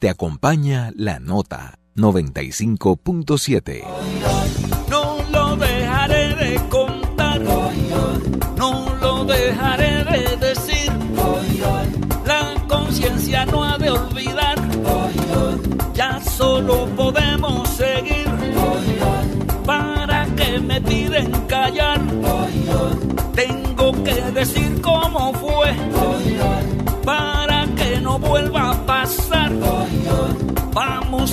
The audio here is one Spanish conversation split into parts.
te acompaña la nota 95.7. No lo dejaré de contar, no lo dejaré de decir. La conciencia no ha de olvidar, ya solo podemos seguir. Para que me piden callar, tengo que decir cómo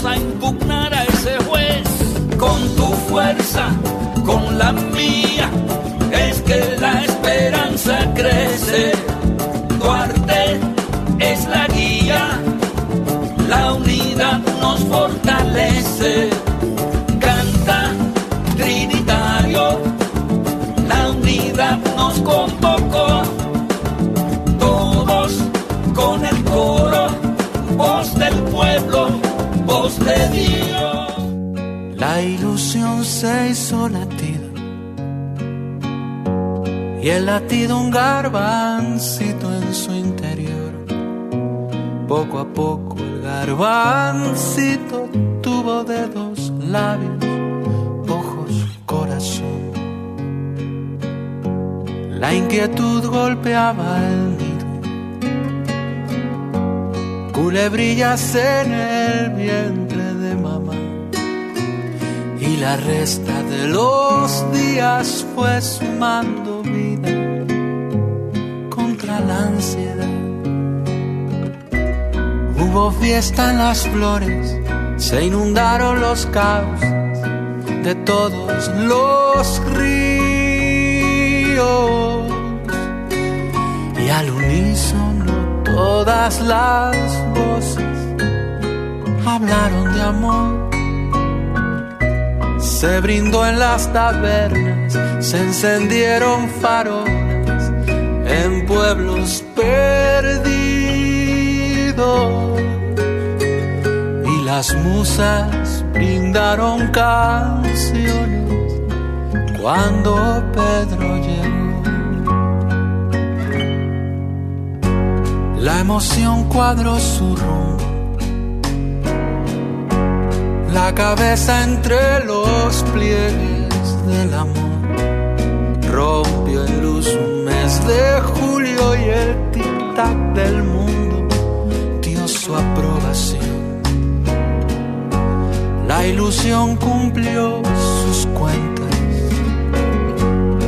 a impugnar a ese juez con tu fuerza, con la mía. Es que la esperanza crece. Duarte es la guía. La unidad nos fortalece. Canta Trinitario. La unidad nos convocó. Todos con el coro. Voz del pueblo La ilusión se hizo latido y el latido un garbancito en su interior. Poco a poco el garbancito tuvo dedos, labios, ojos, corazón. La inquietud golpeaba el culebrillas en el vientre de mamá. Y la resta de los días fue sumando vida contra la ansiedad. Hubo fiesta en las flores, se inundaron los caos de todos los ríos. Y al unísono todas las voces hablaron de amor. Se brindó en las tabernas, se encendieron farolas en pueblos perdidos. Y las musas brindaron canciones cuando Pedro llegó. La emoción cuadró su rumbo. La cabeza entre los pliegues del amor. Rompió en luz un mes de julio y el tic-tac del mundo dio su aprobación. La ilusión cumplió sus cuentas.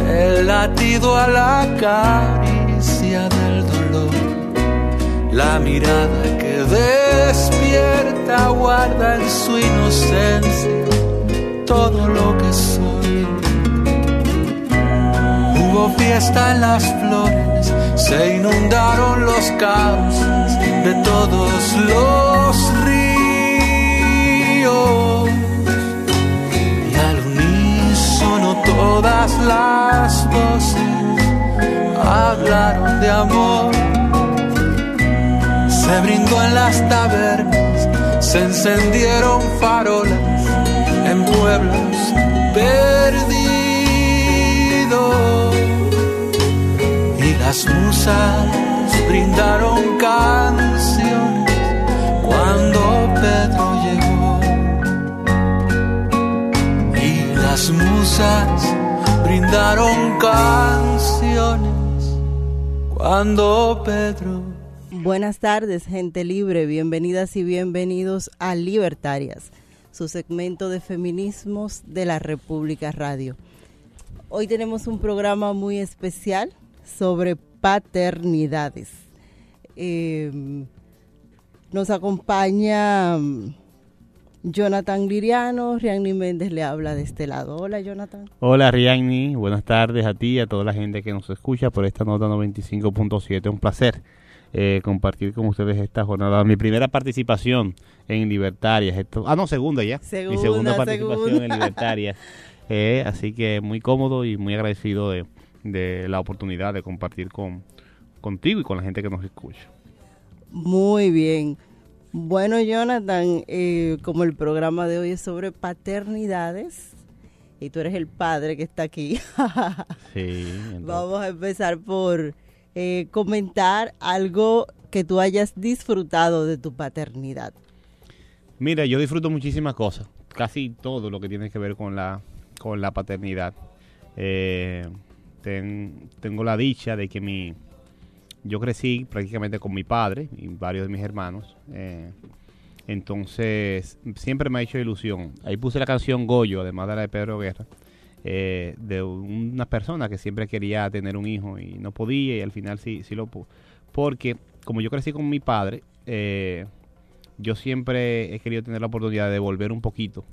El latido a la caricia la mirada que despierta guarda en su inocencia todo lo que soy. Hubo fiesta en las flores, se inundaron los cauces de todos los ríos. Y al unísono todas las voces hablaron de amor se brindó en las tabernas, se encendieron farolas en pueblos perdidos. Y las musas brindaron canciones cuando Pedro llegó. Y las musas brindaron canciones cuando Pedro Buenas tardes, gente libre. Bienvenidas y bienvenidos a Libertarias, su segmento de feminismos de la República Radio. Hoy tenemos un programa muy especial sobre paternidades. Eh, nos acompaña mm, Jonathan Liriano, Rianni Méndez le habla de este lado. Hola, Jonathan. Hola, Rianni. Buenas tardes a ti y a toda la gente que nos escucha por esta nota 95.7. Un placer eh, compartir con ustedes esta jornada. Mi primera participación en Libertarias. Esto, ah, no, segunda ya. Segunda, Mi segunda participación segunda. en Libertarias. Eh, así que muy cómodo y muy agradecido de, de la oportunidad de compartir con contigo y con la gente que nos escucha. Muy bien. Bueno, Jonathan, eh, como el programa de hoy es sobre paternidades y tú eres el padre que está aquí, Sí. entonces- vamos a empezar por eh, comentar algo que tú hayas disfrutado de tu paternidad. Mira, yo disfruto muchísimas cosas, casi todo lo que tiene que ver con la, con la paternidad. Eh, tengo la dicha de que mi, yo crecí prácticamente con mi padre y varios de mis hermanos. Eh, entonces, siempre me ha hecho ilusión. Ahí puse la canción Goyo, además de la de Pedro Guerra, eh, de una persona que siempre quería tener un hijo y no podía y al final sí, sí lo pudo. Porque como yo crecí con mi padre, eh, yo siempre he querido tener la oportunidad de devolver un poquito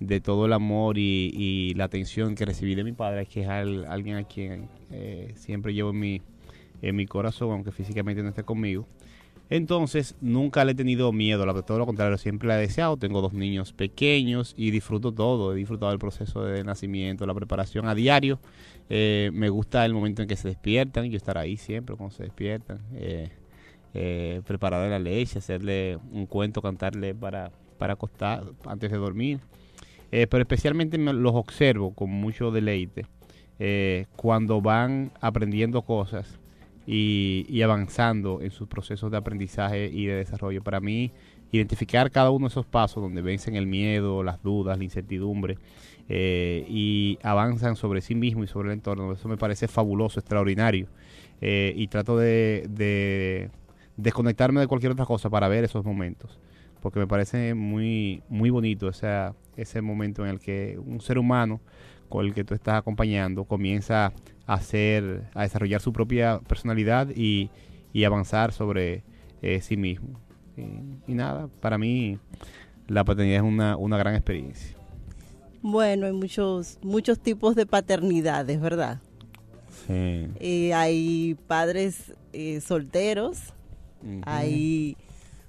de todo el amor y, la atención que recibí de mi padre, que es alguien a quien siempre llevo en mi, en mi corazón, aunque físicamente no esté conmigo. Entonces, nunca le he tenido miedo, todo lo contrario, siempre le he deseado. Tengo dos niños pequeños y disfruto todo. He disfrutado del proceso de nacimiento, la preparación a diario. Eh, me gusta el momento en que se despiertan, yo estar ahí siempre cuando se despiertan. Eh, eh, prepararle la leche, hacerle un cuento, cantarle para, para acostar antes de dormir. Eh, pero especialmente los observo con mucho deleite cuando van aprendiendo cosas y, avanzando en sus procesos de aprendizaje y de desarrollo. Para mí, identificar cada uno de esos pasos donde vencen el miedo, las dudas, la incertidumbre eh, y avanzan sobre sí mismo y sobre el entorno, eso me parece fabuloso, extraordinario. Eh, y trato de, desconectarme de cualquier otra cosa para ver esos momentos, porque me parece muy, muy bonito ese, ese momento en el que un ser humano con el que tú estás acompañando comienza a hacer, a desarrollar su propia personalidad y, avanzar sobre eh, sí mismo. Y, nada, para mí la paternidad es una, una gran experiencia. Bueno, hay muchos, muchos tipos de paternidades, ¿verdad? Sí. Eh, hay padres eh, solteros, hay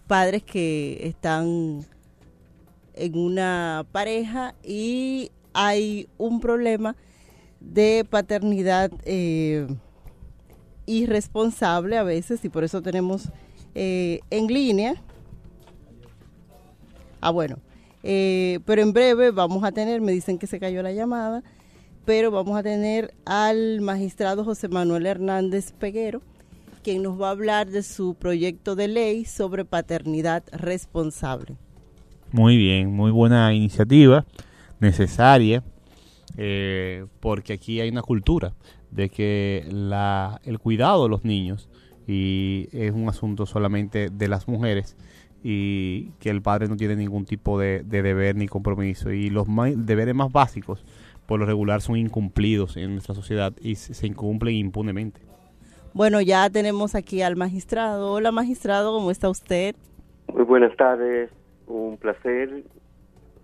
padres que están en una pareja y hay un problema de paternidad eh, irresponsable a veces y por eso tenemos eh, en línea. Ah, bueno, eh, pero en breve vamos a tener, me dicen que se cayó la llamada, pero vamos a tener al magistrado José Manuel Hernández Peguero, quien nos va a hablar de su proyecto de ley sobre paternidad responsable. Muy bien, muy buena iniciativa, necesaria eh, porque aquí hay una cultura de que la, el cuidado de los niños y es un asunto solamente de las mujeres y que el padre no tiene ningún tipo de, deber ni compromiso y los deberes más básicos por lo regular son incumplidos en nuestra sociedad y se, incumplen impunemente. Bueno, ya tenemos aquí al magistrado. Hola magistrado, ¿cómo está usted? Muy buenas tardes, un placer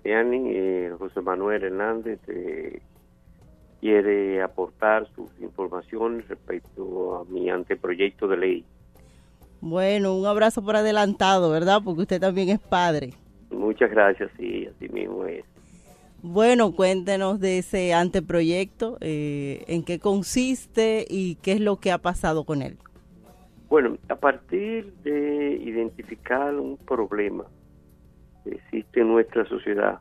Yani, eh, José Manuel Hernández eh, quiere aportar sus informaciones respecto a mi anteproyecto de ley. Bueno, un abrazo por adelantado, ¿verdad? Porque usted también es padre. Muchas gracias, sí, así mismo es. Bueno, cuéntenos de ese anteproyecto, eh, en qué consiste y qué es lo que ha pasado con él. Bueno, a partir de identificar un problema existe en nuestra sociedad.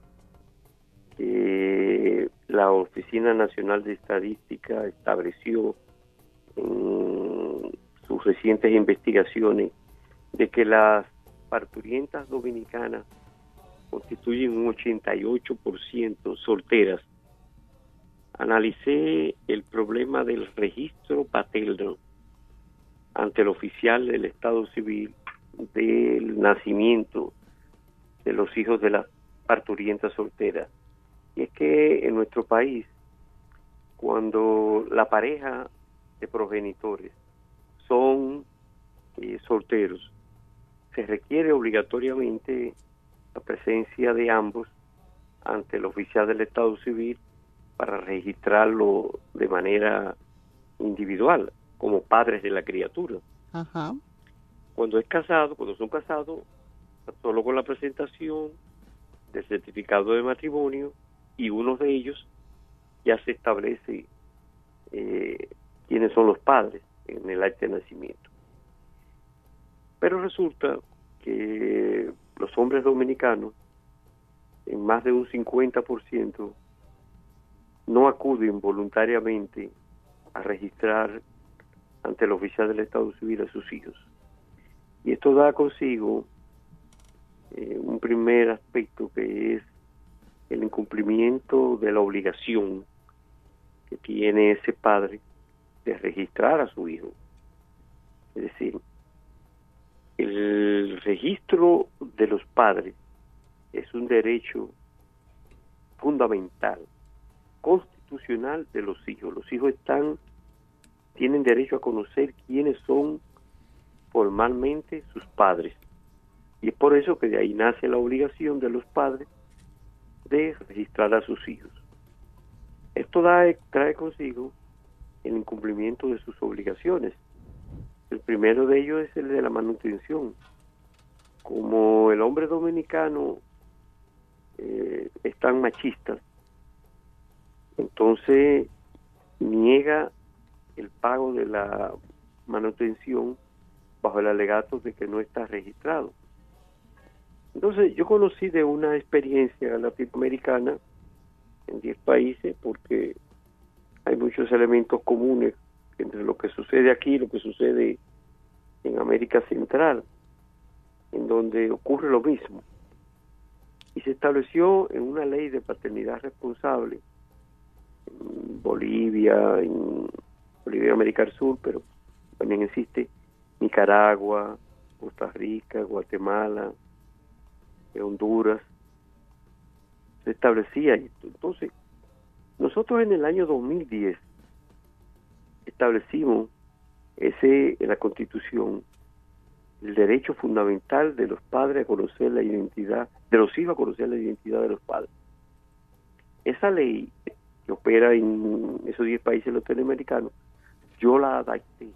que la Oficina Nacional de Estadística estableció en sus recientes investigaciones de que las parturientas dominicanas constituyen un 88% solteras. Analicé el problema del registro paterno ante el oficial del Estado Civil del nacimiento de los hijos de las parturientas solteras. Y es que en nuestro país, cuando la pareja de progenitores son eh, solteros, se requiere obligatoriamente la presencia de ambos ante el oficial del Estado Civil para registrarlo de manera individual, como padres de la criatura. Cuando es casado, cuando son casados, solo con la presentación del certificado de matrimonio y uno de ellos ya se establece eh, quiénes son los padres en el acta de nacimiento. Pero resulta que los hombres dominicanos, en más de un 50%, no acuden voluntariamente a registrar ante el oficial del Estado Civil a sus hijos. Y esto da consigo eh, un primer aspecto que es el incumplimiento de la obligación que tiene ese padre de registrar a su hijo. Es decir, el registro de los padres es un derecho fundamental, constitucional de los hijos. Los hijos están tienen derecho a conocer quiénes son formalmente sus padres. Y es por eso que de ahí nace la obligación de los padres de registrar a sus hijos. Esto da, trae consigo el incumplimiento de sus obligaciones. El primero de ellos es el de la manutención. Como el hombre dominicano eh, es tan machista, entonces niega el pago de la manutención bajo el alegato de que no está registrado. Entonces yo conocí de una experiencia latinoamericana en 10 países porque hay muchos elementos comunes entre lo que sucede aquí y lo que sucede en América Central, en donde ocurre lo mismo. Y se estableció en una ley de paternidad responsable en Bolivia, en Bolivia América del Sur, pero también existe Nicaragua, Costa Rica, Guatemala, Honduras, se establecía esto. Entonces, nosotros en el año 2010 establecimos ese en la Constitución el derecho fundamental de los padres a conocer la identidad, de los hijos a conocer la identidad de los padres. Esa ley que opera en esos 10 países latinoamericanos, yo la adapté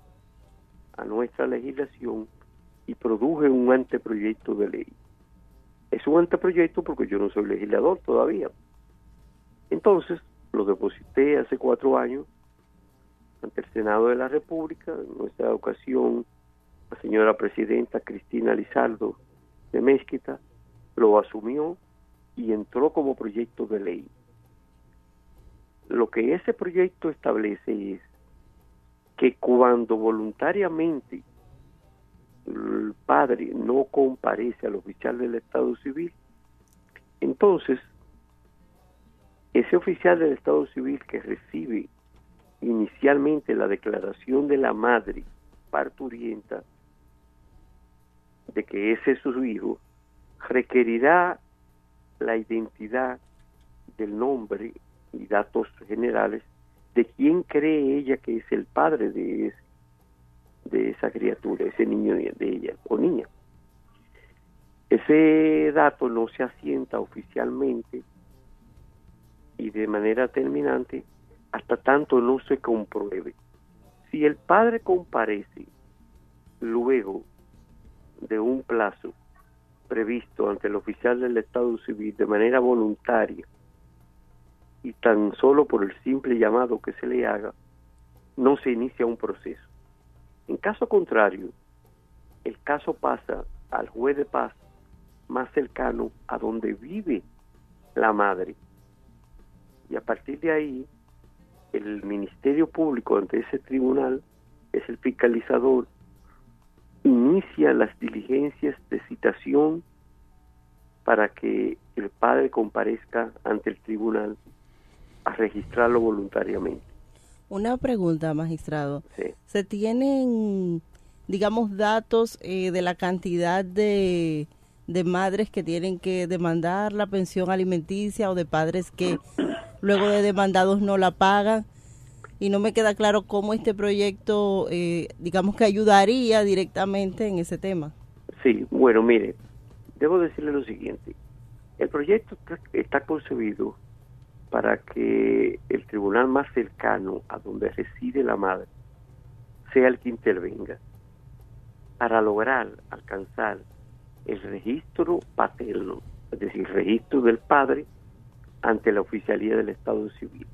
a nuestra legislación y produje un anteproyecto de ley. Es un anteproyecto porque yo no soy legislador todavía. Entonces, lo deposité hace cuatro años ante el Senado de la República, en nuestra ocasión la señora presidenta Cristina Lizardo de Mezquita lo asumió y entró como proyecto de ley. Lo que ese proyecto establece es que cuando voluntariamente el padre no comparece al oficial del Estado Civil, entonces ese oficial del Estado Civil que recibe inicialmente la declaración de la madre parturienta de que ese es su hijo, requerirá la identidad del nombre y datos generales de quién cree ella que es el padre de ese de esa criatura, ese niño de ella o niña. Ese dato no se asienta oficialmente y de manera terminante hasta tanto no se compruebe. Si el padre comparece luego de un plazo previsto ante el oficial del Estado Civil de manera voluntaria y tan solo por el simple llamado que se le haga, no se inicia un proceso. En caso contrario, el caso pasa al juez de paz más cercano a donde vive la madre. Y a partir de ahí, el Ministerio Público ante ese tribunal es el fiscalizador, inicia las diligencias de citación para que el padre comparezca ante el tribunal a registrarlo voluntariamente. Una pregunta, magistrado. ¿Se tienen, digamos, datos eh, de la cantidad de, de madres que tienen que demandar la pensión alimenticia o de padres que luego de demandados no la pagan? Y no me queda claro cómo este proyecto, eh, digamos, que ayudaría directamente en ese tema. Sí, bueno, mire, debo decirle lo siguiente. El proyecto está concebido para que el tribunal más cercano a donde reside la madre sea el que intervenga para lograr alcanzar el registro paterno, es decir, el registro del padre ante la oficialía del Estado civil.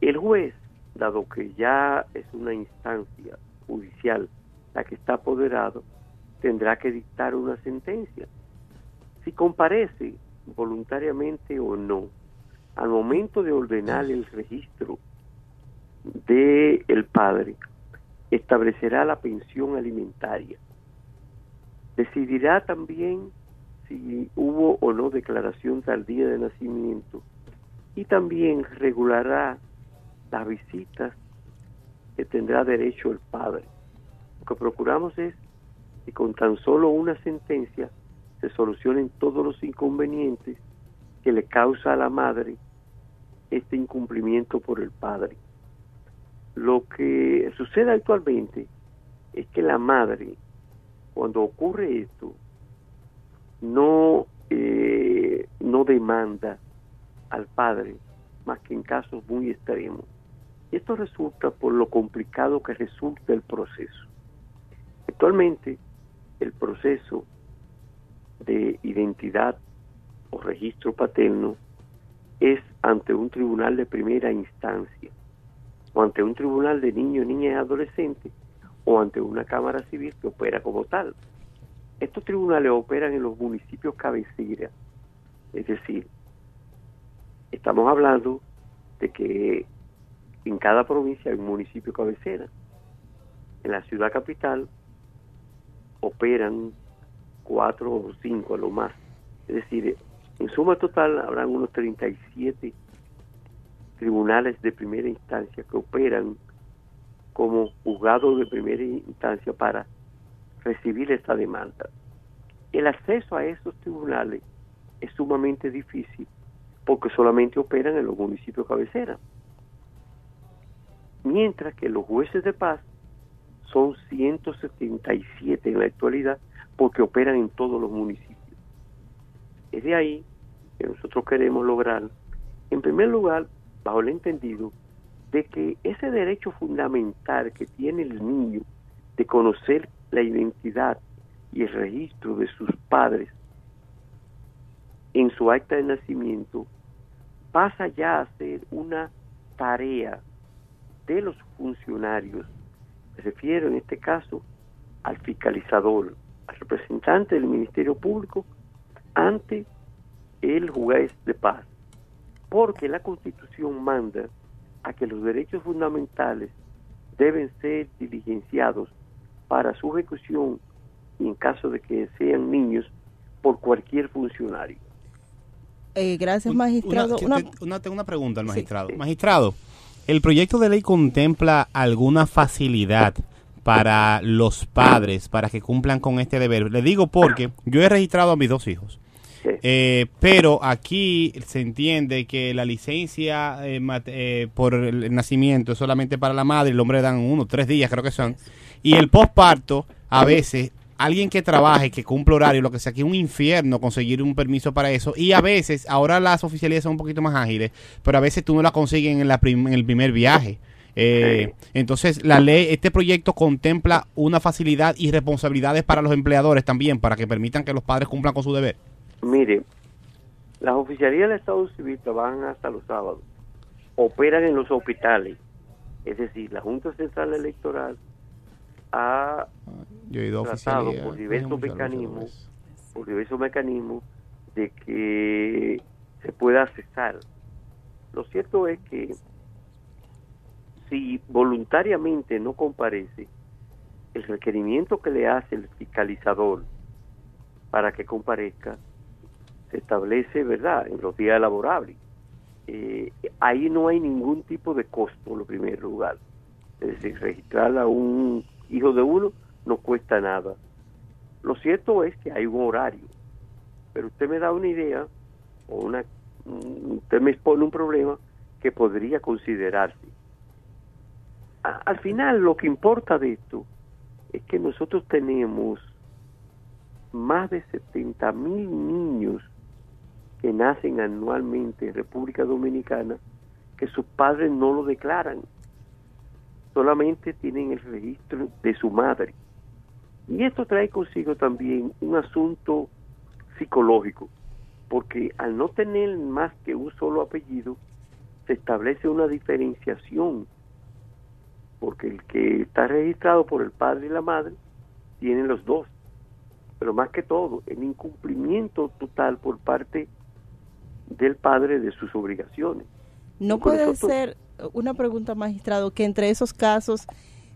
El juez, dado que ya es una instancia judicial la que está apoderado, tendrá que dictar una sentencia. Si comparece voluntariamente o no, al momento de ordenar el registro de el padre, establecerá la pensión alimentaria. Decidirá también si hubo o no declaración tardía de nacimiento y también regulará las visitas que tendrá derecho el padre. Lo que procuramos es que con tan solo una sentencia se solucionen todos los inconvenientes que le causa a la madre este incumplimiento por el padre. Lo que sucede actualmente es que la madre, cuando ocurre esto, no, eh, no demanda al padre más que en casos muy extremos. Y esto resulta por lo complicado que resulta el proceso. Actualmente, el proceso de identidad o registro paterno es ante un tribunal de primera instancia, o ante un tribunal de niños, niñas y adolescentes, o ante una Cámara Civil que opera como tal. Estos tribunales operan en los municipios cabecera, es decir, estamos hablando de que en cada provincia hay un municipio cabecera. En la ciudad capital operan cuatro o cinco a lo más. Es decir, en suma total habrán unos 37 tribunales de primera instancia que operan como juzgados de primera instancia para recibir esta demanda. El acceso a esos tribunales es sumamente difícil porque solamente operan en los municipios cabecera. Mientras que los jueces de paz son 177 en la actualidad porque operan en todos los municipios. Es de ahí que nosotros queremos lograr, en primer lugar, bajo el entendido de que ese derecho fundamental que tiene el niño de conocer la identidad y el registro de sus padres en su acta de nacimiento pasa ya a ser una tarea de los funcionarios. Me refiero en este caso al fiscalizador, al representante del Ministerio Público ante el juez de paz, porque la Constitución manda a que los derechos fundamentales deben ser diligenciados para su ejecución y en caso de que sean niños por cualquier funcionario. Eh, gracias, magistrado. Una, tengo una pregunta al magistrado. Magistrado, ¿el proyecto de ley contempla alguna facilidad para los padres para que cumplan con este deber? Le digo porque yo he registrado a mis dos hijos. Eh, pero aquí se entiende que la licencia eh, eh, por el nacimiento es solamente para la madre, el hombre dan uno, tres días creo que son, y el posparto a veces alguien que trabaje, que cumple horario, lo que sea, que es un infierno conseguir un permiso para eso. Y a veces, ahora las oficialidades son un poquito más ágiles, pero a veces tú no la consigues en, la en el primer viaje. Entonces, la ley, este proyecto contempla una facilidad y responsabilidades para los empleadores también, para que permitan que los padres cumplan con su deber. Mire, las oficialías del Estado Civil trabajan hasta los sábados, operan en los hospitales, es decir, la Junta Central Electoral ha tratado por diversos mecanismos, por diversos mecanismos de que se pueda cesar. Lo cierto es que si voluntariamente no comparece, el requerimiento que le hace el fiscalizador para que comparezca se establece, ¿verdad?, en los días laborables. Eh, ahí no hay ningún tipo de costo, en primer lugar. Es decir, registrar a un hijo de uno no cuesta nada. Lo cierto es que hay un horario, pero usted me da una idea o una, usted me expone un problema que podría considerarse. al final, lo que importa de esto es que nosotros tenemos más de 70 mil niños que nacen anualmente en República Dominicana que sus padres no lo declaran, solamente tienen el registro de su madre. Y esto trae consigo también un asunto psicológico, porque al no tener más que un solo apellido, se establece una diferenciación, porque el que está registrado por el padre y la madre tienen los dos, pero más que todo, el incumplimiento total por parte del padre de sus obligaciones. No puede ser una pregunta, magistrado, que entre esos casos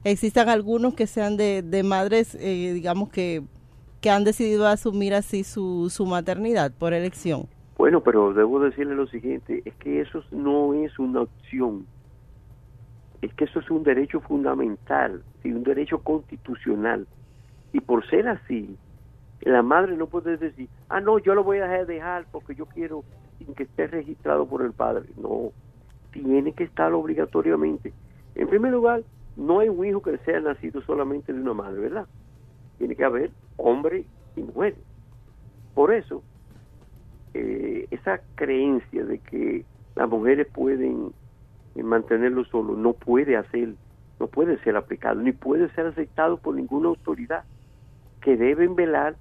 existan algunos que sean de, de madres, eh, digamos que que han decidido asumir así su, su maternidad por elección. Bueno, pero debo decirle lo siguiente, es que eso no es una opción, es que eso es un derecho fundamental, y un derecho constitucional. Y por ser así, la madre no puede decir, ah, no, yo lo voy a dejar porque yo quiero que esté registrado por el padre. No, tiene que estar obligatoriamente. En primer lugar, no hay un hijo que sea nacido solamente de una madre, ¿verdad? Tiene que haber hombre y mujer. Por eso, eh, esa creencia de que las mujeres pueden eh, mantenerlo solo no puede hacer, no puede ser aplicado, ni puede ser aceptado por ninguna autoridad, que deben velar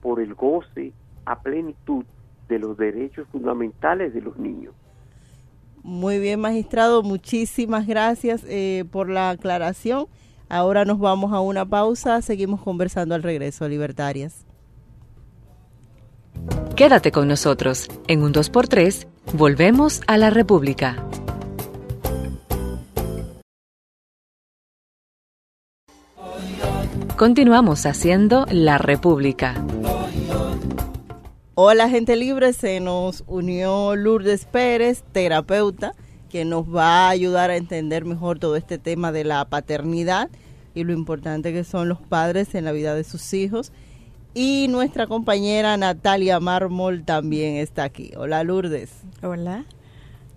por el goce a plenitud de los derechos fundamentales de los niños. Muy bien, magistrado, muchísimas gracias eh, por la aclaración. Ahora nos vamos a una pausa, seguimos conversando al regreso, libertarias. Quédate con nosotros. En un 2x3, volvemos a la República. Continuamos haciendo La República. Hola gente libre, se nos unió Lourdes Pérez, terapeuta, que nos va a ayudar a entender mejor todo este tema de la paternidad y lo importante que son los padres en la vida de sus hijos. Y nuestra compañera Natalia Mármol también está aquí. Hola Lourdes. Hola.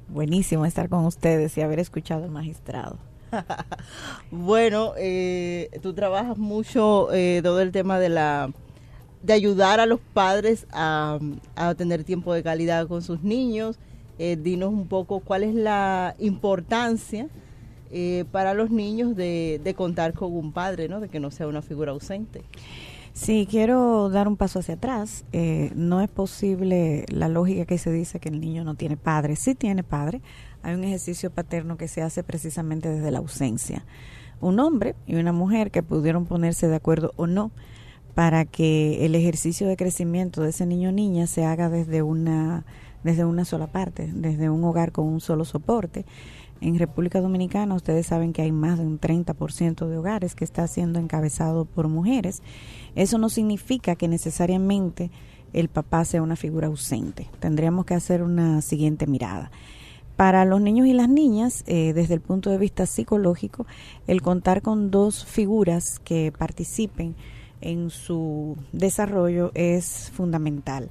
Buenísimo estar con ustedes y haber escuchado al magistrado. bueno, eh, tú trabajas mucho eh, todo el tema de la de ayudar a los padres a, tener tiempo de calidad con sus niños. Eh, dinos un poco cuál es la importancia eh, para los niños de, de, contar con un padre, ¿no? de que no sea una figura ausente. Sí, quiero dar un paso hacia atrás. Eh, no es posible la lógica que se dice que el niño no tiene padre. Sí tiene padre. Hay un ejercicio paterno que se hace precisamente desde la ausencia. Un hombre y una mujer que pudieron ponerse de acuerdo o no para que el ejercicio de crecimiento de ese niño o niña se haga desde una desde una sola parte, desde un hogar con un solo soporte. En República Dominicana ustedes saben que hay más de un 30% de hogares que está siendo encabezado por mujeres. Eso no significa que necesariamente el papá sea una figura ausente. Tendríamos que hacer una siguiente mirada. Para los niños y las niñas, eh, desde el punto de vista psicológico, el contar con dos figuras que participen en su desarrollo es fundamental.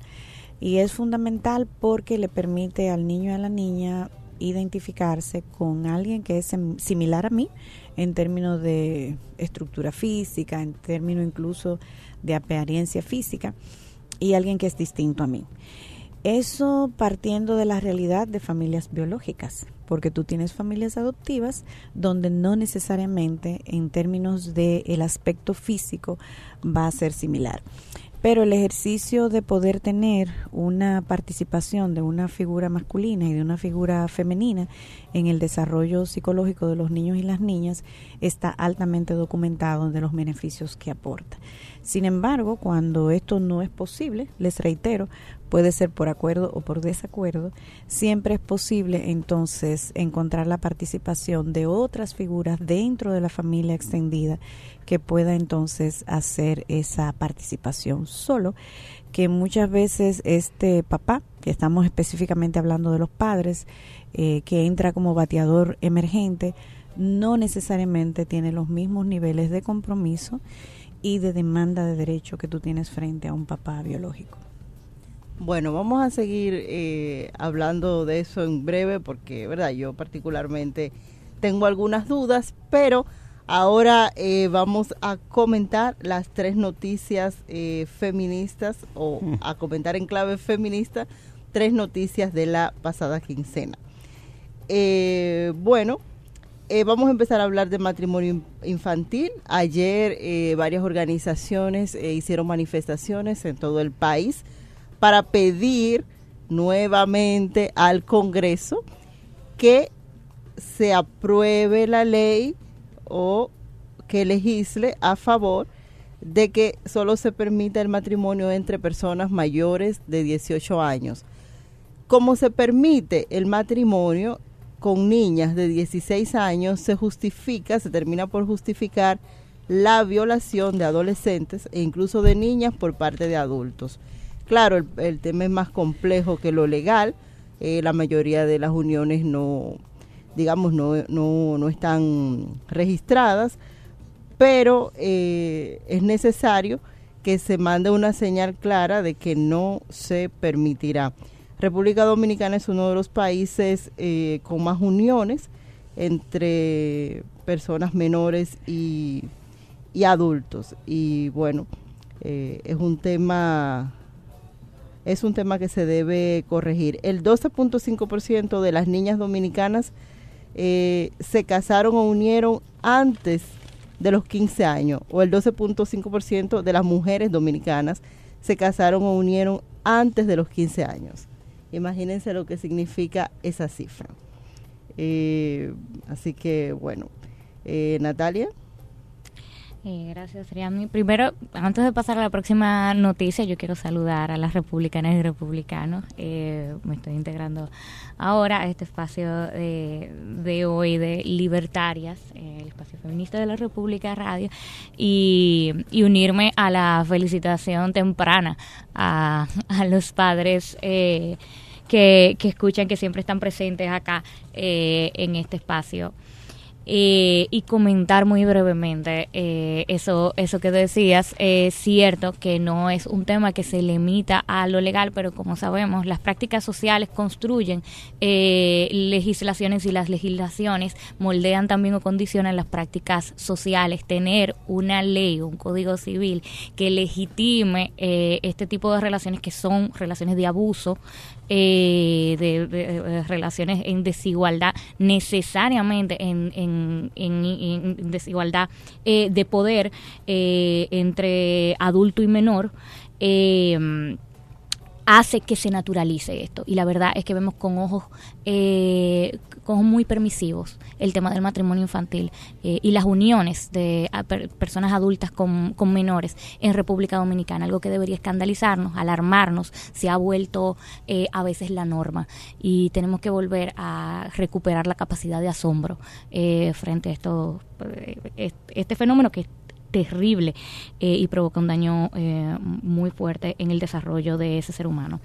Y es fundamental porque le permite al niño y a la niña identificarse con alguien que es similar a mí en términos de estructura física, en términos incluso de apariencia física, y alguien que es distinto a mí. Eso partiendo de la realidad de familias biológicas, porque tú tienes familias adoptivas donde no necesariamente en términos del el aspecto físico va a ser similar. Pero el ejercicio de poder tener una participación de una figura masculina y de una figura femenina en el desarrollo psicológico de los niños y las niñas está altamente documentado de los beneficios que aporta. Sin embargo, cuando esto no es posible, les reitero, puede ser por acuerdo o por desacuerdo, siempre es posible entonces encontrar la participación de otras figuras dentro de la familia extendida que pueda entonces hacer esa participación solo, que muchas veces este papá, que estamos específicamente hablando de los padres, eh, que entra como bateador emergente, no necesariamente tiene los mismos niveles de compromiso y de demanda de derecho que tú tienes frente a un papá biológico. Bueno, vamos a seguir eh, hablando de eso en breve porque, verdad, yo particularmente tengo algunas dudas, pero ahora eh, vamos a comentar las tres noticias eh, feministas o mm. a comentar en clave feminista tres noticias de la pasada quincena. bueno, vamos a empezar a hablar de matrimonio infantil. Ayer varias organizaciones hicieron manifestaciones en todo el país para pedir nuevamente al Congreso que se apruebe la ley o que legisle a favor de que solo se permita el matrimonio entre personas mayores de 18 años. Como se permite el matrimonio con niñas de 16 años, se justifica, se termina por justificar la violación de adolescentes e incluso de niñas por parte de adultos. Claro, el, tema es más complejo que lo legal. Eh, la mayoría de las uniones no, digamos, no, no, no están registradas, pero eh, es necesario que se mande una señal clara de que no se permitirá. República Dominicana es uno de los países eh, con más uniones entre personas menores y, adultos. Y bueno, es un tema es un tema que se debe corregir. El 12.5% de las niñas dominicanas eh, se casaron o unieron antes de los 15 años, o el 12.5% de las mujeres dominicanas se casaron o unieron antes de los 15 años. Imagínense lo que significa esa cifra. Eh, así que, bueno, eh, Natalia. Eh, gracias, Riami. Primero, antes de pasar a la próxima noticia, yo quiero saludar a las republicanas y republicanos. Eh, me estoy integrando ahora a este espacio de, hoy de Libertarias, el espacio feminista de la República Radio, y, unirme a la felicitación temprana a, los padres. que, que, escuchan, que siempre están presentes acá en este espacio. Eh, y comentar muy brevemente eh, eso, eso que decías. Es cierto que no es un tema que se limita a lo legal, pero como sabemos, las prácticas sociales construyen eh, legislaciones y las legislaciones moldean también o condicionan las prácticas sociales. Tener una ley, un código civil que legitime este tipo de relaciones que son relaciones de abuso, eh, de, relaciones en desigualdad, necesariamente en, en, desigualdad eh, de poder eh, entre adulto y menor. Eh, hace que se naturalice esto. Y la verdad es que vemos con ojos, eh, con muy permisivos el tema del matrimonio infantil eh, y las uniones de personas adultas con, menores en República Dominicana, algo que debería escandalizarnos, alarmarnos, se ha vuelto eh, a veces la norma y tenemos que volver a recuperar la capacidad de asombro frente a esto, este fenómeno que terrible eh, y provoca un daño eh, muy fuerte en el desarrollo de ese ser humano.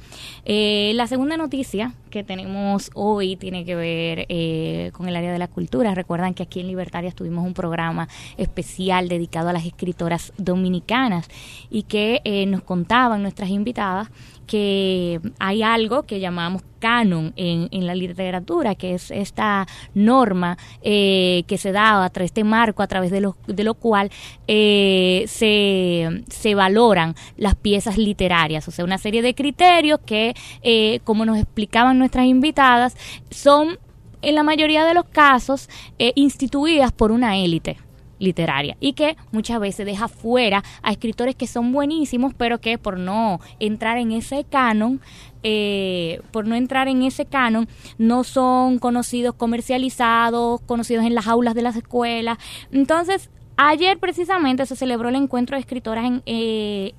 Eh, la segunda noticia que tenemos hoy tiene que ver con el área de la cultura. Recuerdan que aquí en Libertarias tuvimos un programa especial dedicado a las escritoras dominicanas y que nos contaban nuestras invitadas que hay algo que llamamos canon en, en la literatura, que es esta norma eh, que se da a través este marco, a través de lo, de lo cual eh, se, se valoran las piezas literarias, o sea, una serie de criterios que, eh, como nos explicaban nuestras invitadas, son en la mayoría de los casos instituidas por una élite literaria y que muchas veces deja fuera a escritores que son buenísimos pero que por no entrar en ese canon eh, por no entrar en ese canon no son conocidos comercializados conocidos en las aulas de las escuelas. Entonces ayer precisamente se celebró el encuentro de escritoras en, eh,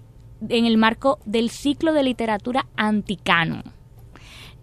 en el marco del ciclo de literatura anticanon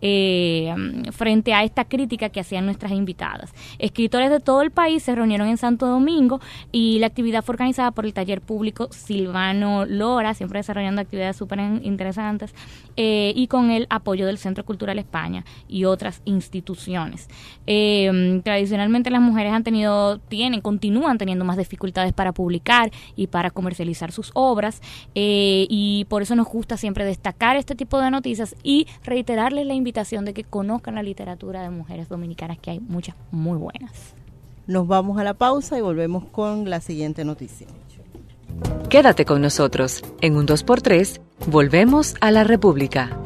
eh, frente a esta crítica que hacían nuestras invitadas. Escritores de todo el país se reunieron en Santo Domingo y la actividad fue organizada por el taller público Silvano Lora, siempre desarrollando actividades súper interesantes, eh, y con el apoyo del Centro Cultural España y otras instituciones. Eh, tradicionalmente las mujeres han tenido, tienen, continúan teniendo más dificultades para publicar y para comercializar sus obras y por eso nos gusta siempre destacar este tipo de noticias y reiterarles la invitación de que conozcan la literatura de mujeres dominicanas, que hay muchas muy buenas. Nos vamos a la pausa y volvemos con la siguiente noticia. Quédate con nosotros. En un 2x3, volvemos a la República.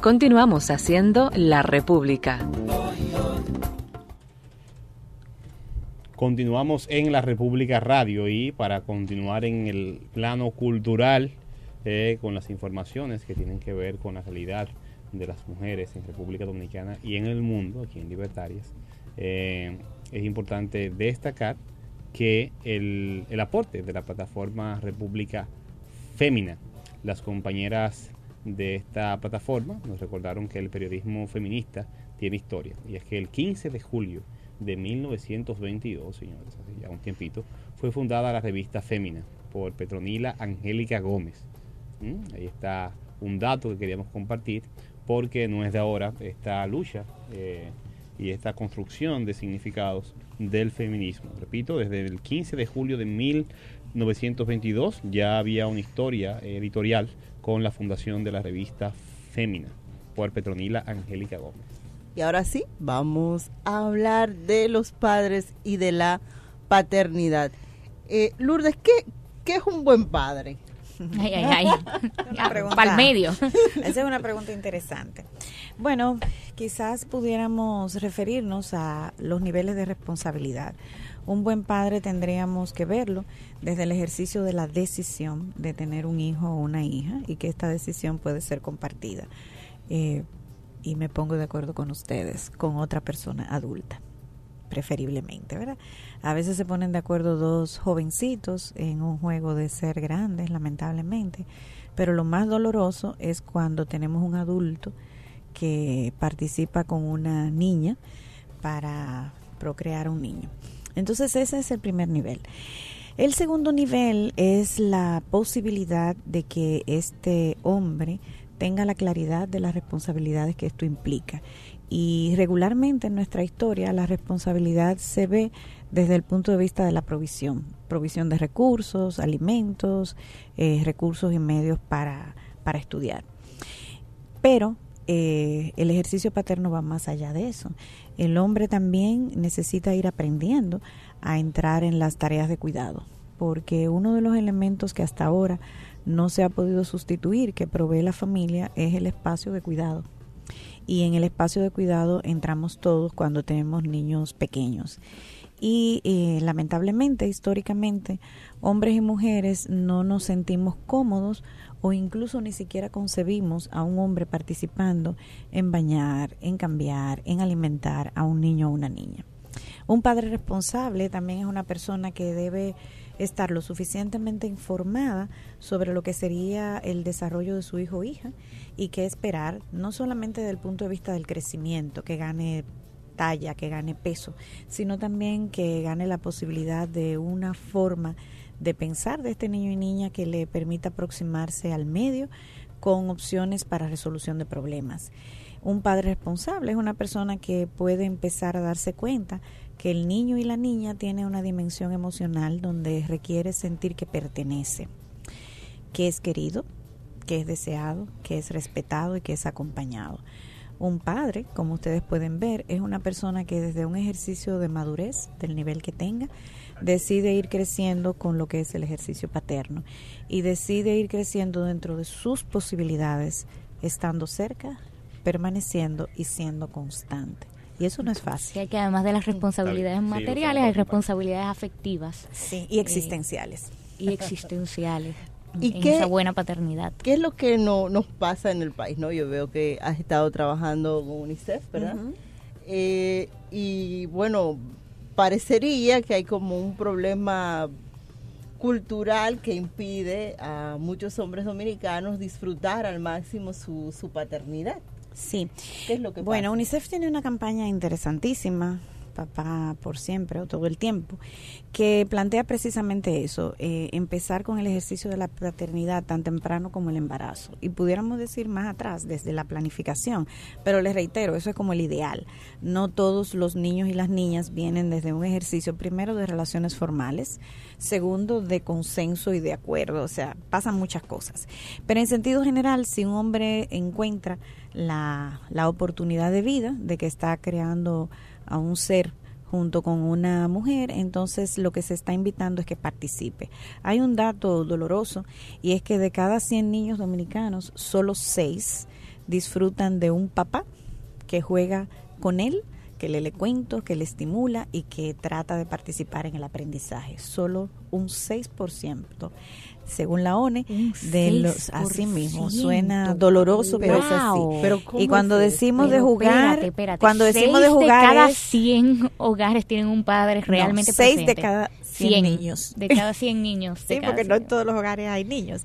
Continuamos haciendo la República. Continuamos en la República Radio y para continuar en el plano cultural eh, con las informaciones que tienen que ver con la realidad de las mujeres en República Dominicana y en el mundo, aquí en Libertarias, eh, es importante destacar que el, el, aporte de la plataforma República Fémina, las compañeras de esta plataforma nos recordaron que el periodismo feminista tiene historia. Y es que el 15 de julio de 1922, señores, hace ya un tiempito, fue fundada la revista Fémina por Petronila Angélica Gómez. ¿Mm? Ahí está un dato que queríamos compartir porque no es de ahora esta lucha eh, y esta construcción de significados del feminismo. Repito, desde el 15 de julio de 1922 ya había una historia editorial con la fundación de la revista Fémina por Petronila Angélica Gómez. Y ahora sí, vamos a hablar de los padres y de la paternidad. Eh, Lourdes, ¿qué, ¿qué es un buen padre? Ay, ay, ay. Para el medio. Esa es una pregunta interesante. Bueno, quizás pudiéramos referirnos a los niveles de responsabilidad. Un buen padre tendríamos que verlo desde el ejercicio de la decisión de tener un hijo o una hija y que esta decisión puede ser compartida. Eh, y me pongo de acuerdo con ustedes, con otra persona adulta, preferiblemente, ¿verdad? A veces se ponen de acuerdo dos jovencitos en un juego de ser grandes, lamentablemente, pero lo más doloroso es cuando tenemos un adulto que participa con una niña para procrear un niño. Entonces ese es el primer nivel. El segundo nivel es la posibilidad de que este hombre tenga la claridad de las responsabilidades que esto implica. Y regularmente en nuestra historia la responsabilidad se ve desde el punto de vista de la provisión, provisión de recursos, alimentos, eh, recursos y medios para, para estudiar. Pero eh, el ejercicio paterno va más allá de eso. El hombre también necesita ir aprendiendo a entrar en las tareas de cuidado, porque uno de los elementos que hasta ahora no se ha podido sustituir, que provee la familia, es el espacio de cuidado. Y en el espacio de cuidado entramos todos cuando tenemos niños pequeños. Y eh, lamentablemente, históricamente, hombres y mujeres no nos sentimos cómodos o incluso ni siquiera concebimos a un hombre participando en bañar, en cambiar, en alimentar a un niño o una niña. Un padre responsable también es una persona que debe estar lo suficientemente informada sobre lo que sería el desarrollo de su hijo o hija y qué esperar, no solamente desde el punto de vista del crecimiento, que gane talla, que gane peso, sino también que gane la posibilidad de una forma de pensar de este niño y niña que le permita aproximarse al medio con opciones para resolución de problemas. Un padre responsable es una persona que puede empezar a darse cuenta que el niño y la niña tienen una dimensión emocional donde requiere sentir que pertenece, que es querido, que es deseado, que es respetado y que es acompañado. Un padre, como ustedes pueden ver, es una persona que desde un ejercicio de madurez, del nivel que tenga, decide ir creciendo con lo que es el ejercicio paterno y decide ir creciendo dentro de sus posibilidades, estando cerca, permaneciendo y siendo constante. Y eso no es fácil. que además de las responsabilidades materiales, hay responsabilidades afectivas. Sí, y existenciales. y existenciales. ¿Y qué, esa buena paternidad. ¿Qué es lo que no nos pasa en el país? no Yo veo que has estado trabajando con UNICEF, ¿verdad? Eh, y bueno, parecería que hay como un problema cultural que impide a muchos hombres dominicanos disfrutar al máximo su, su paternidad. Sí. bueno, UNICEF tiene una campaña interesantísima papá por siempre o todo el tiempo, que plantea precisamente eso, eh, empezar con el ejercicio de la paternidad tan temprano como el embarazo. Y pudiéramos decir más atrás, desde la planificación, pero les reitero, eso es como el ideal. No todos los niños y las niñas vienen desde un ejercicio, primero, de relaciones formales, segundo, de consenso y de acuerdo, o sea, pasan muchas cosas. Pero en sentido general, si un hombre encuentra la, la oportunidad de vida, de que está creando a un ser junto con una mujer, entonces lo que se está invitando es que participe. Hay un dato doloroso y es que de cada 100 niños dominicanos, solo 6 disfrutan de un papá que juega con él, que le le cuento, que le estimula y que trata de participar en el aprendizaje. Solo un 6% según la ONE, de los así mismo suena doloroso, pero es así. y cuando decimos de jugar, cuando decimos de jugar, de cada 100 hogares tienen un padre realmente no, seis de cada 100, niños. De cada 100 niños. sí, porque no en todos los hogares hay niños.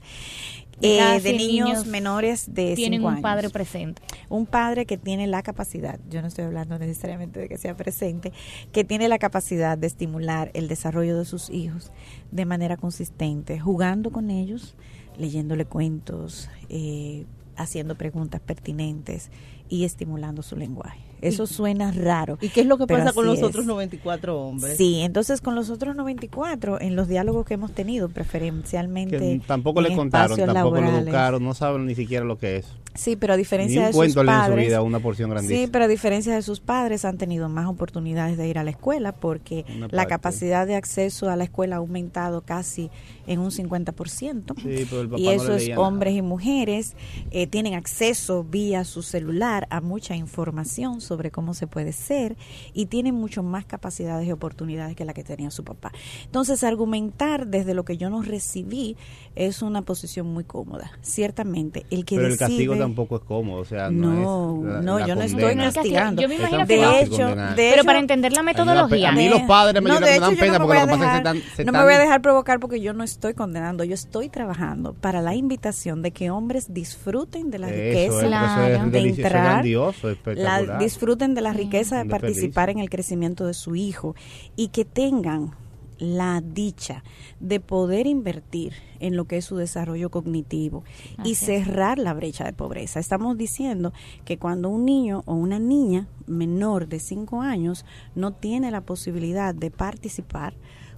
Eh, de niños, niños menores de tienen cinco un años. padre presente. Un padre que tiene la capacidad, yo no estoy hablando necesariamente de que sea presente, que tiene la capacidad de estimular el desarrollo de sus hijos de manera consistente, jugando con ellos, leyéndole cuentos, eh, haciendo preguntas pertinentes y estimulando su lenguaje. Eso suena raro. ¿Y qué es lo que pasa con los es. otros 94 hombres? Sí, entonces con los otros 94, en los diálogos que hemos tenido, preferencialmente. Que tampoco le contaron, tampoco lo educaron, no saben ni siquiera lo que es. Sí, pero a Ni diferencia un de sus leen en su padres. vida, una porción grandísima. Sí, pero a diferencia de sus padres han tenido más oportunidades de ir a la escuela porque la capacidad de acceso a la escuela ha aumentado casi en un 50%. Sí, pero el papá y no le eso es leía nada. hombres y mujeres eh, tienen acceso vía su celular a mucha información sobre cómo se puede ser y tienen mucho más capacidades y oportunidades que la que tenía su papá. Entonces, argumentar desde lo que yo no recibí es una posición muy cómoda. Ciertamente, el que pero el castigo tampoco es cómodo, o sea, No, no, es la- no, la yo no estoy castigando. Yo me imagino que no. de hecho, condenar. de Pero para entender la A mí, metodología. a mí los padres me no, de me hecho, dan yo pena no me porque voy a lo que pasa es que dejar, están- se no me están- voy a dejar provocar porque yo no estoy condenando, yo estoy trabajando para la invitación de que hombres disfruten de la Eso, riqueza eso es Claro. de entrar, grandioso, la. Disfruten de la riqueza de participar feliz. en el crecimiento de su hijo y que tengan la dicha de poder invertir en lo que es su desarrollo cognitivo Así y es. cerrar la brecha de pobreza. Estamos diciendo que cuando un niño o una niña menor de 5 años no tiene la posibilidad de participar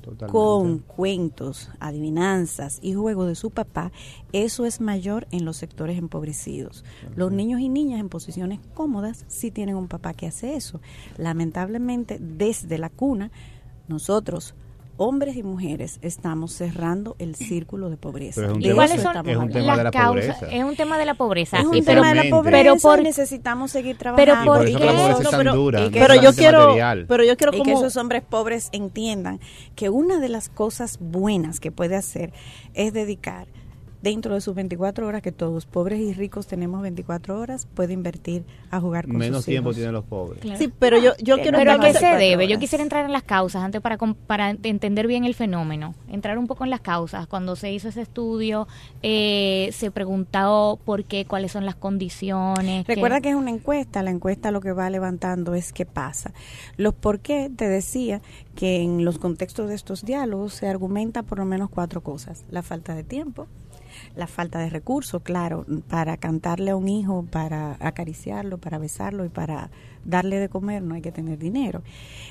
Totalmente. con cuentos, adivinanzas y juegos de su papá, eso es mayor en los sectores empobrecidos. Los niños y niñas en posiciones cómodas sí tienen un papá que hace eso. Lamentablemente, desde la cuna, nosotros, hombres y mujeres, estamos cerrando el círculo de pobreza. Pero es un tema- eso ¿Cuáles son es un tema de las la causas? pobreza. Es un tema de la pobreza. Es un tema pero- de la pobreza pero por- necesitamos seguir Pero trabajando. Y por ¿por eso qué? la es tan pero- dura. y que pero yo quiero, material. pero yo quiero que esos hombres pobres entiendan que una de las cosas buenas que puede hacer es dedicar dentro de sus 24 horas, que todos, pobres y ricos, tenemos 24 horas, puede invertir a jugar con Menos sus tiempo hijos. tienen los pobres. Claro. Sí, pero yo, yo quiero Pero a qué se debe? Yo quisiera entrar en las causas antes para, com- para entender bien el fenómeno. Entrar un poco en las causas. Cuando se hizo ese estudio, eh, se preguntó por qué, cuáles son las condiciones. Recuerda que es una encuesta, la encuesta lo que va levantando es qué pasa. Los por qué, te decía que en los contextos de estos diálogos se argumenta por lo menos cuatro cosas. La falta de tiempo, la falta de recursos, claro, para cantarle a un hijo, para acariciarlo, para besarlo y para darle de comer no hay que tener dinero.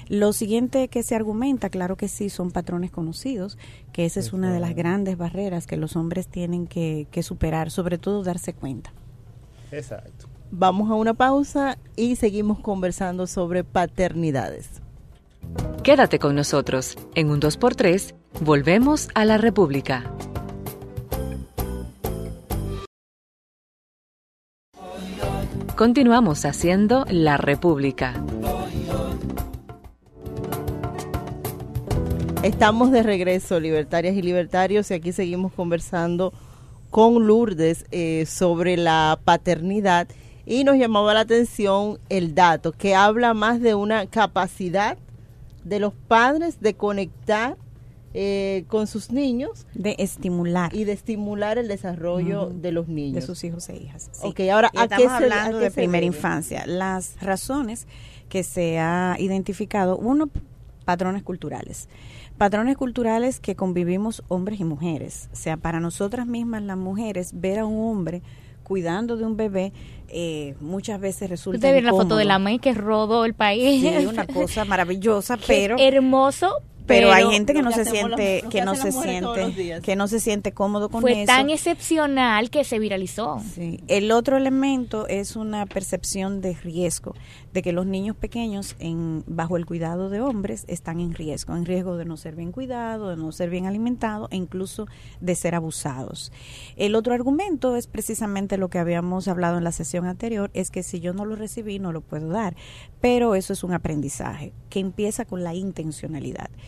Lo siguiente que se argumenta, claro que sí, son patrones conocidos, que esa es una de las grandes barreras que los hombres tienen que, que superar, sobre todo darse cuenta. Exacto. Vamos a una pausa y seguimos conversando sobre paternidades. Quédate con nosotros. En un 2x3, volvemos a la República. Continuamos haciendo la República. Estamos de regreso, libertarias y libertarios, y aquí seguimos conversando con Lourdes eh, sobre la paternidad y nos llamaba la atención el dato que habla más de una capacidad de los padres de conectar eh, con sus niños De estimular. y de estimular el desarrollo de los de niños. sus hijos e hijas. sí. Ok, ahora, Y ¿a estamos qué se- hablando a qué de primera debe? infancia. Las razones que se ha identificado, uno, patrones culturales. Patrones culturales que convivimos hombres y mujeres. O sea, para nosotras mismas las mujeres, ver a un hombre cuidando de un bebé eh, muchas veces resulta Usted ve la foto de la May que rodó el país. Sí, una cosa maravillosa, pero hermoso, pero, pero hay gente que no se los- siente que que no se siente que no se siente cómodo con fue eso. tan excepcional que se viralizó. Sí. El otro elemento es una percepción de riesgo, de que los niños pequeños en bajo el cuidado de hombres están en riesgo, en riesgo de no ser bien cuidados, de no ser bien alimentados e incluso de ser abusados. El otro argumento es precisamente lo que habíamos hablado en la sesión anterior, es que si yo no lo recibí no lo puedo dar, pero eso es un aprendizaje que empieza con la intencionalidad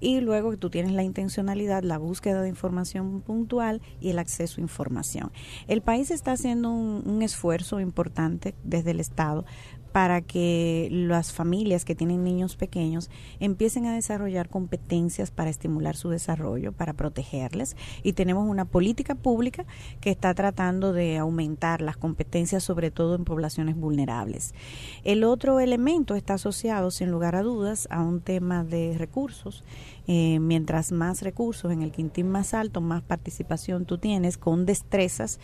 y luego tú tienes la intencionalidad, la búsqueda de información puntual y el acceso a información. El país está haciendo un, un esfuerzo importante desde el Estado para que las familias que tienen niños pequeños empiecen a desarrollar competencias para estimular su desarrollo, para protegerles. Y tenemos una política pública que está tratando de aumentar las competencias, sobre todo en poblaciones vulnerables. El otro elemento está asociado, sin lugar a dudas, a un tema de recursos. Eh, mientras más recursos en el quintín más alto, más participación tú tienes con destrezas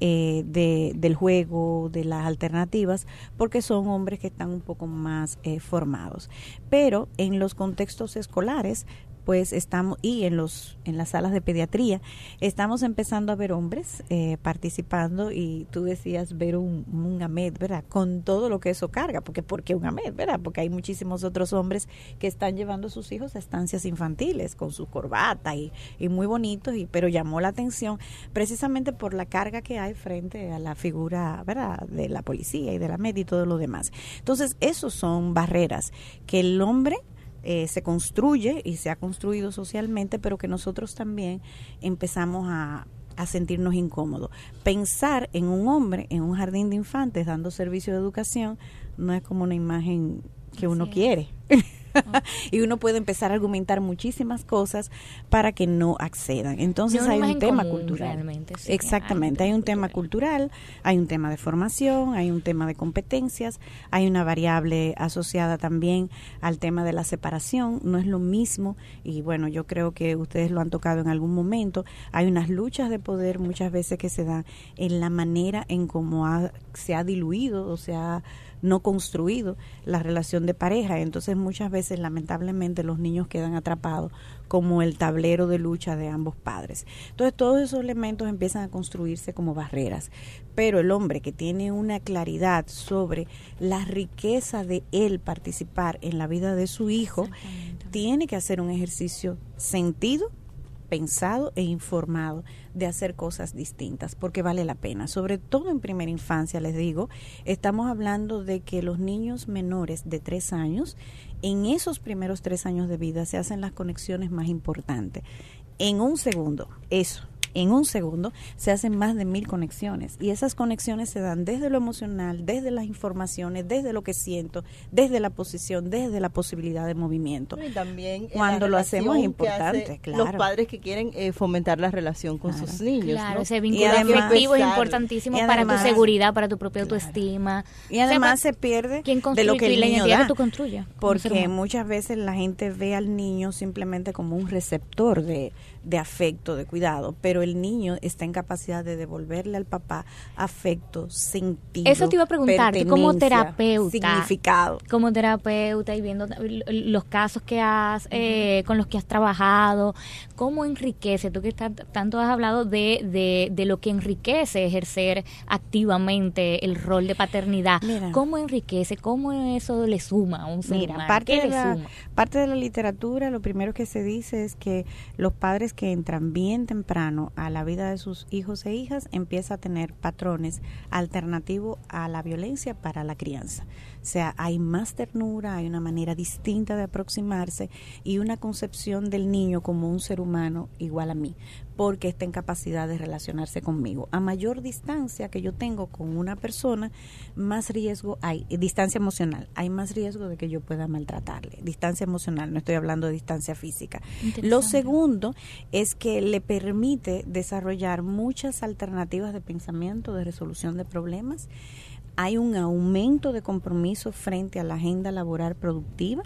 eh, de, del juego, de las alternativas, porque son hombres que están un poco más eh, formados. Pero en los contextos escolares pues estamos, y en los, en las salas de pediatría, estamos empezando a ver hombres eh, participando y tú decías ver un, un AMED, ¿verdad? Con todo lo que eso carga, porque ¿por qué un AMED, verdad? Porque hay muchísimos otros hombres que están llevando a sus hijos a estancias infantiles con su corbata y, y muy bonitos, y, pero llamó la atención precisamente por la carga que hay frente a la figura, ¿verdad? De la policía y de la AMED y todo lo demás. Entonces, esos son barreras que el hombre eh, se construye y se ha construido socialmente, pero que nosotros también empezamos a, a sentirnos incómodos. Pensar en un hombre en un jardín de infantes dando servicio de educación no es como una imagen que uno quiere. y uno puede empezar a argumentar muchísimas cosas para que no accedan. Entonces hay un tema cultural. Exactamente, hay un tema cultural, hay un tema de formación, hay un tema de competencias, hay una variable asociada también al tema de la separación, no es lo mismo y bueno, yo creo que ustedes lo han tocado en algún momento, hay unas luchas de poder muchas veces que se dan en la manera en cómo se ha diluido o se ha no construido la relación de pareja. Entonces muchas veces lamentablemente los niños quedan atrapados como el tablero de lucha de ambos padres. Entonces todos esos elementos empiezan a construirse como barreras. Pero el hombre que tiene una claridad sobre la riqueza de él participar en la vida de su hijo, tiene que hacer un ejercicio sentido pensado e informado de hacer cosas distintas, porque vale la pena. Sobre todo en primera infancia, les digo, estamos hablando de que los niños menores de tres años, en esos primeros tres años de vida se hacen las conexiones más importantes. En un segundo, eso, en un segundo se hacen más de mil conexiones y esas conexiones se dan desde lo emocional, desde las informaciones, desde lo que siento, desde la posición, desde la posibilidad de movimiento. Y también cuando lo hacemos es importante, claro. Los padres que quieren eh, fomentar la relación con sus niños. Claro, ese vínculo afectivo es importantísimo para tu seguridad, para tu propia autoestima. Y además se pierde de lo que el niño da, tú construyes. Porque muchas veces la gente ve al niño simplemente como un receptor de de afecto, de cuidado, pero el niño está en capacidad de devolverle al papá afecto, sentido. Eso te iba a preguntar, como terapeuta. Significado. Como terapeuta y viendo los casos que has, eh, con los que has trabajado, ¿cómo enriquece? Tú que tanto has hablado de, de, de, lo que enriquece ejercer activamente el rol de paternidad. ¿Cómo enriquece? ¿Cómo eso le suma a un ser Mira, Parte, de la, parte de la literatura, lo primero que se dice es que los padres que entran bien temprano a la vida de sus hijos e hijas empieza a tener patrones alternativos a la violencia para la crianza. O sea, hay más ternura, hay una manera distinta de aproximarse y una concepción del niño como un ser humano igual a mí, porque está en capacidad de relacionarse conmigo. A mayor distancia que yo tengo con una persona, más riesgo hay, eh, distancia emocional, hay más riesgo de que yo pueda maltratarle. Distancia emocional, no estoy hablando de distancia física. Lo segundo es que le permite desarrollar muchas alternativas de pensamiento, de resolución de problemas hay un aumento de compromiso frente a la agenda laboral productiva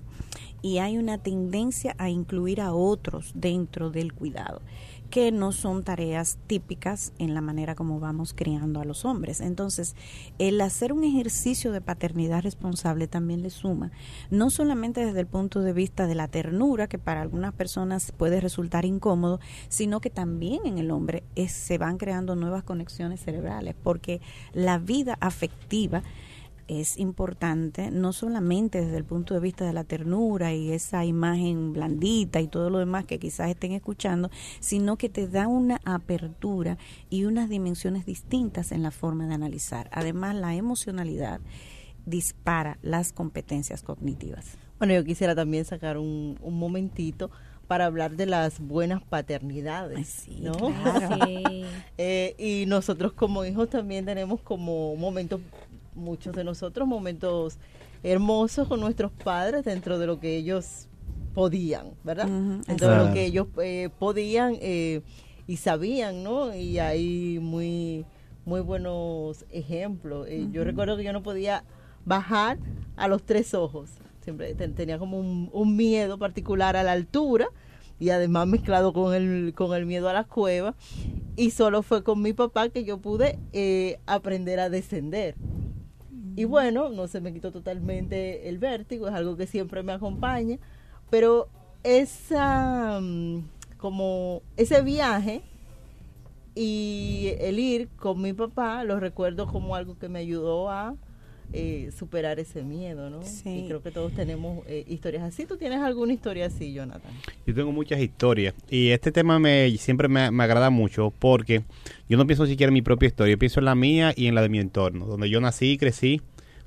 y hay una tendencia a incluir a otros dentro del cuidado que no son tareas típicas en la manera como vamos criando a los hombres. Entonces, el hacer un ejercicio de paternidad responsable también le suma, no solamente desde el punto de vista de la ternura, que para algunas personas puede resultar incómodo, sino que también en el hombre se van creando nuevas conexiones cerebrales, porque la vida afectiva es importante, no solamente desde el punto de vista de la ternura y esa imagen blandita y todo lo demás que quizás estén escuchando, sino que te da una apertura y unas dimensiones distintas en la forma de analizar. Además, la emocionalidad dispara las competencias cognitivas. Bueno, yo quisiera también sacar un, un momentito para hablar de las buenas paternidades, ¿no? Claro. eh, y nosotros como hijos también tenemos como momentos muchos de nosotros momentos hermosos con nuestros padres dentro de lo que ellos podían, ¿verdad? Dentro de lo que ellos eh, podían eh, y sabían, ¿no? Y hay muy, muy buenos ejemplos. Eh, Yo recuerdo que yo no podía bajar a los tres ojos. Siempre ten- tenía como un, un miedo particular a la altura y además mezclado con el, con el miedo a las cuevas. Y solo fue con mi papá que yo pude eh, aprender a descender. Y bueno, no se me quitó totalmente el vértigo, es algo que siempre me acompaña, pero esa mm, como ese viaje y el ir con mi papá lo recuerdo como algo que me ayudó a eh, superar ese miedo, ¿no? Sí. Y creo que todos tenemos eh, historias así. ¿Tú tienes alguna historia así, Jonathan? Yo tengo muchas historias y este tema me siempre me, me agrada mucho porque yo no pienso siquiera en mi propia historia, yo pienso en la mía y en la de mi entorno. Donde yo nací y crecí,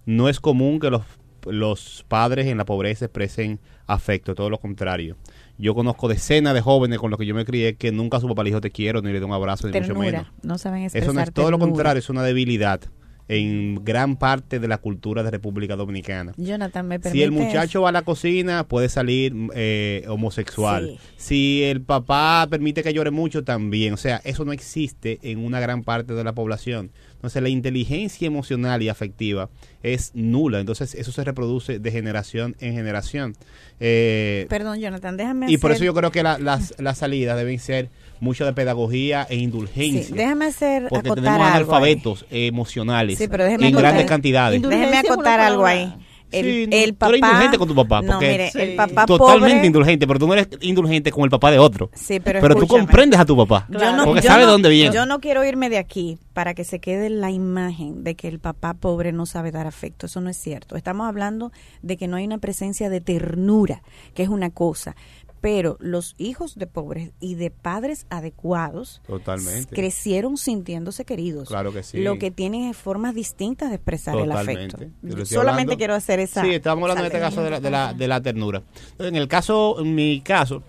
no es común que los, los padres en la pobreza expresen afecto, todo lo contrario. Yo conozco decenas de jóvenes con los que yo me crié que nunca su papá le dijo te quiero, ni le dio un abrazo, ni mucho menos. Ternura. No saben expresar Eso no es todo lo ternura. contrario, es una debilidad en gran parte de la cultura de República Dominicana. Jonathan, me Si permite el muchacho va a la cocina, puede salir eh, homosexual. Sí. Si el papá permite que llore mucho, también. O sea, eso no existe en una gran parte de la población. Entonces, la inteligencia emocional y afectiva es nula. Entonces, eso se reproduce de generación en generación. Eh, Perdón, Jonathan, déjame y por eso yo creo que la- las, las salidas deben ser mucho de pedagogía e indulgencia. Sí, déjame hacer porque acotar tenemos algo ahí. analfabetos emocionales Sí, pero déjeme en acotar- grandes cantidades. Indulgencia Déjeme acotar algo ahí. El, Sí, no, el tú papá. eres indulgente con tu papá, No, porque- mire, Sí. el papá Totalmente pobre. indulgente, pero tú no eres indulgente con el papá de otro. Sí, pero, tú escúchame. comprendes a tu papá. Yo no- porque yo sabe no- dónde viene. Yo no quiero irme de aquí para que se quede la imagen de que el papá pobre no sabe dar afecto. Eso no es cierto. Estamos hablando de que no hay una presencia de ternura, que es una cosa. Pero los hijos de pobres y de padres adecuados Totalmente. crecieron sintiéndose queridos. Claro que sí. Lo que tienen es formas distintas de expresar el afecto. Solamente hablando- quiero hacer esa. Sí, estamos hablando en este caso de la, de la, de la ternura. Entonces, en el caso, en mi caso,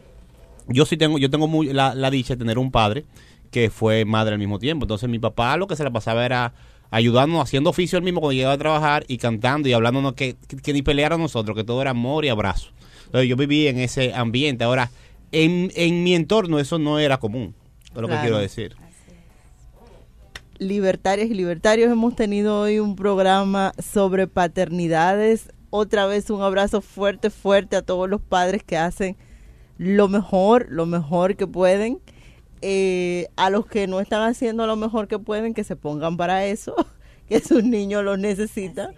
yo sí tengo, yo tengo muy, la, la dicha de tener un padre que fue madre al mismo tiempo. Entonces mi papá lo que se le pasaba era ayudándonos, haciendo oficio él mismo cuando llegaba a trabajar y cantando y hablándonos que, que, que ni pelear a nosotros, que todo era amor y abrazo. Entonces yo viví en ese ambiente. Ahora, en, en mi entorno eso no era común, es lo que quiero decir. libertarias y libertarios, hemos tenido hoy un programa sobre paternidades. Otra vez un abrazo fuerte, fuerte a todos los padres que hacen lo mejor, lo mejor que pueden. Eh, a los que no están haciendo lo mejor que pueden, que se pongan para eso, que sus niños lo necesitan.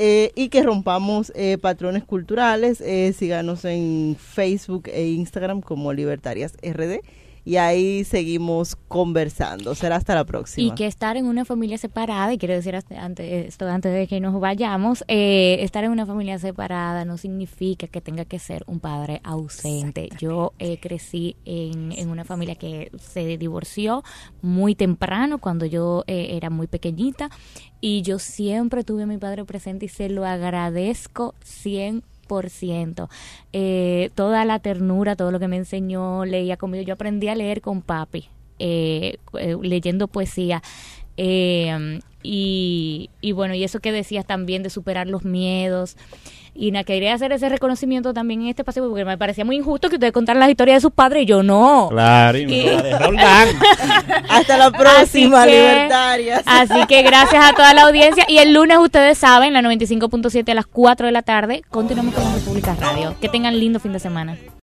Eh, y que rompamos eh, patrones culturales. Eh, síganos en Facebook e Instagram como Libertarias RD. Y ahí seguimos conversando. Será hasta la próxima. Y que estar en una familia separada, y quiero decir hasta- antes, esto antes de que nos vayamos, eh, estar en una familia separada no significa que tenga que ser un padre ausente. Yo eh, crecí en, en una familia que se divorció muy temprano, cuando yo eh, era muy pequeñita, y yo siempre tuve a mi padre presente y se lo agradezco 100%. Eh, toda la ternura, todo lo que me enseñó, leía conmigo. Yo aprendí a leer con papi, eh, eh, leyendo poesía. Eh, y, y bueno, y eso que decías también de superar los miedos. Y na, quería hacer ese reconocimiento también en este espacio porque me parecía muy injusto que ustedes contaran las historias de sus padres y yo no. Claro, y me Y-. Hasta la próxima, Así que- libertarias. Así que gracias a toda la audiencia. Y el lunes, ustedes saben, la 95.7 a las 4 de la tarde, continuamos con la República Radio. Que tengan lindo fin de semana.